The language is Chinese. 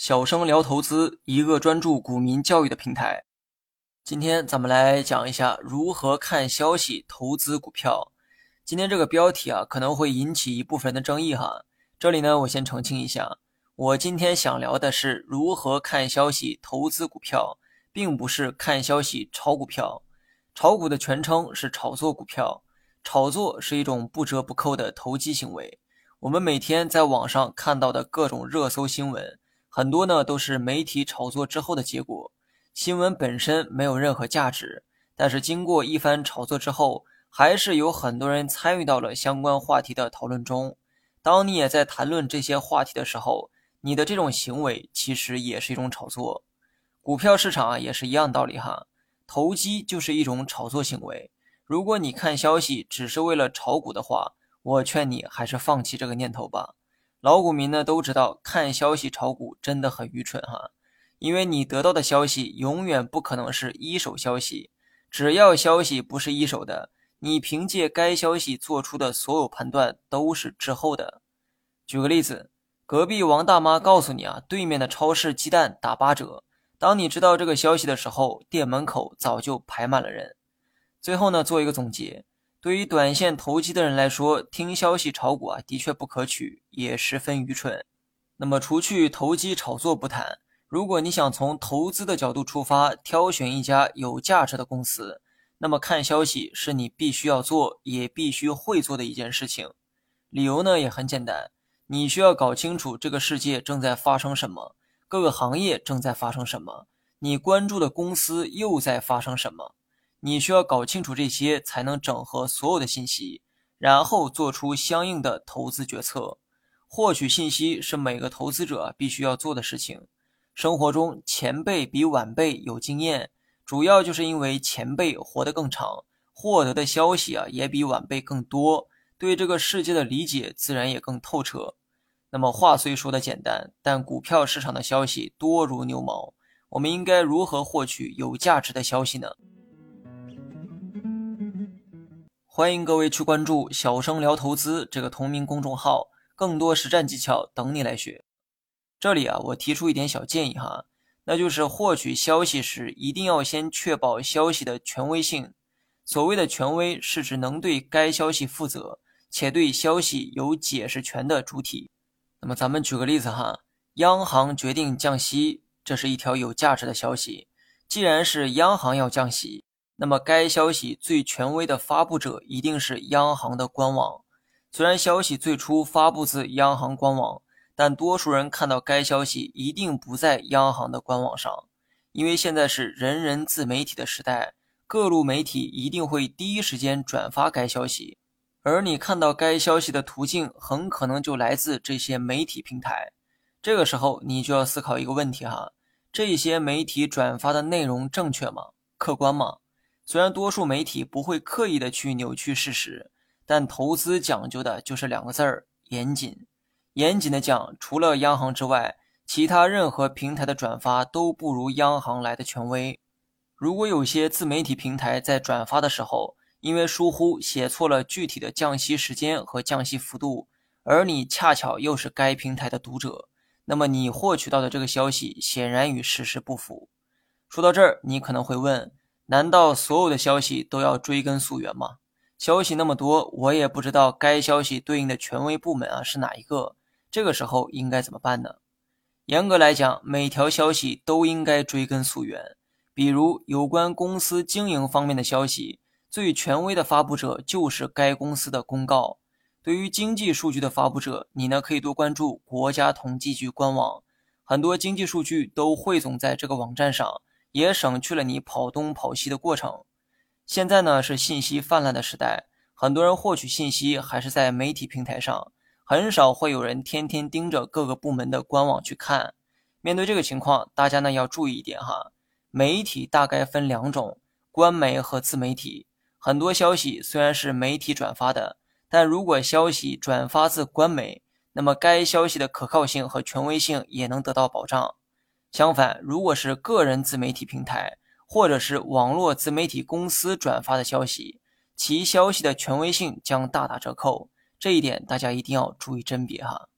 小生聊投资，一个专注股民教育的平台。今天咱们来讲一下如何看消息投资股票。今天这个标题啊，可能会引起一部分人的争议哈。这里呢，我先澄清一下，我今天想聊的是如何看消息投资股票，并不是看消息炒股票。炒股的全称是炒作股票，炒作是一种不折不扣的投机行为。我们每天在网上看到的各种热搜新闻，很多呢都是媒体炒作之后的结果。新闻本身没有任何价值，但是经过一番炒作之后，还是有很多人参与到了相关话题的讨论中。当你也在谈论这些话题的时候，你的这种行为其实也是一种炒作。股票市场啊也是一样道理哈，投机就是一种炒作行为。如果你看消息只是为了炒股的话，我劝你还是放弃这个念头吧。老股民呢都知道，看消息炒股真的很愚蠢哈，因为你得到的消息永远不可能是一手消息。只要消息不是一手的，你凭借该消息做出的所有判断都是滞后的。举个例子，隔壁王大妈告诉你啊，对面的超市鸡蛋打八折。当你知道这个消息的时候，店门口早就排满了人。最后呢，做一个总结。对于短线投机的人来说，听消息炒股啊，的确不可取，也十分愚蠢。那么，除去投机炒作不谈，如果你想从投资的角度出发，挑选一家有价值的公司，那么看消息是你必须要做，也必须会做的一件事情。理由呢也很简单，你需要搞清楚这个世界正在发生什么，各个行业正在发生什么，你关注的公司又在发生什么。你需要搞清楚这些，才能整合所有的信息，然后做出相应的投资决策。获取信息是每个投资者必须要做的事情。生活中，前辈比晚辈有经验，主要就是因为前辈活得更长，获得的消息啊也比晚辈更多，对这个世界的理解自然也更透彻。那么话虽说的简单，但股票市场的消息多如牛毛，我们应该如何获取有价值的消息呢？欢迎各位去关注“小生聊投资”这个同名公众号，更多实战技巧等你来学。这里啊，我提出一点小建议哈，那就是获取消息时一定要先确保消息的权威性。所谓的权威，是指能对该消息负责且对消息有解释权的主体。那么咱们举个例子哈，央行决定降息，这是一条有价值的消息。既然是央行要降息，那么，该消息最权威的发布者一定是央行的官网。虽然消息最初发布自央行官网，但多数人看到该消息一定不在央行的官网上，因为现在是人人自媒体的时代，各路媒体一定会第一时间转发该消息，而你看到该消息的途径很可能就来自这些媒体平台。这个时候，你就要思考一个问题哈：这些媒体转发的内容正确吗？客观吗？虽然多数媒体不会刻意的去扭曲事实，但投资讲究的就是两个字儿：严谨。严谨的讲，除了央行之外，其他任何平台的转发都不如央行来的权威。如果有些自媒体平台在转发的时候，因为疏忽写错了具体的降息时间和降息幅度，而你恰巧又是该平台的读者，那么你获取到的这个消息显然与事实不符。说到这儿，你可能会问。难道所有的消息都要追根溯源吗？消息那么多，我也不知道该消息对应的权威部门啊是哪一个。这个时候应该怎么办呢？严格来讲，每条消息都应该追根溯源。比如有关公司经营方面的消息，最权威的发布者就是该公司的公告。对于经济数据的发布者，你呢可以多关注国家统计局官网，很多经济数据都汇总在这个网站上。也省去了你跑东跑西的过程。现在呢是信息泛滥的时代，很多人获取信息还是在媒体平台上，很少会有人天天盯着各个部门的官网去看。面对这个情况，大家呢要注意一点哈，媒体大概分两种：官媒和自媒体。很多消息虽然是媒体转发的，但如果消息转发自官媒，那么该消息的可靠性和权威性也能得到保障。相反，如果是个人自媒体平台或者是网络自媒体公司转发的消息，其消息的权威性将大打折扣。这一点大家一定要注意甄别哈。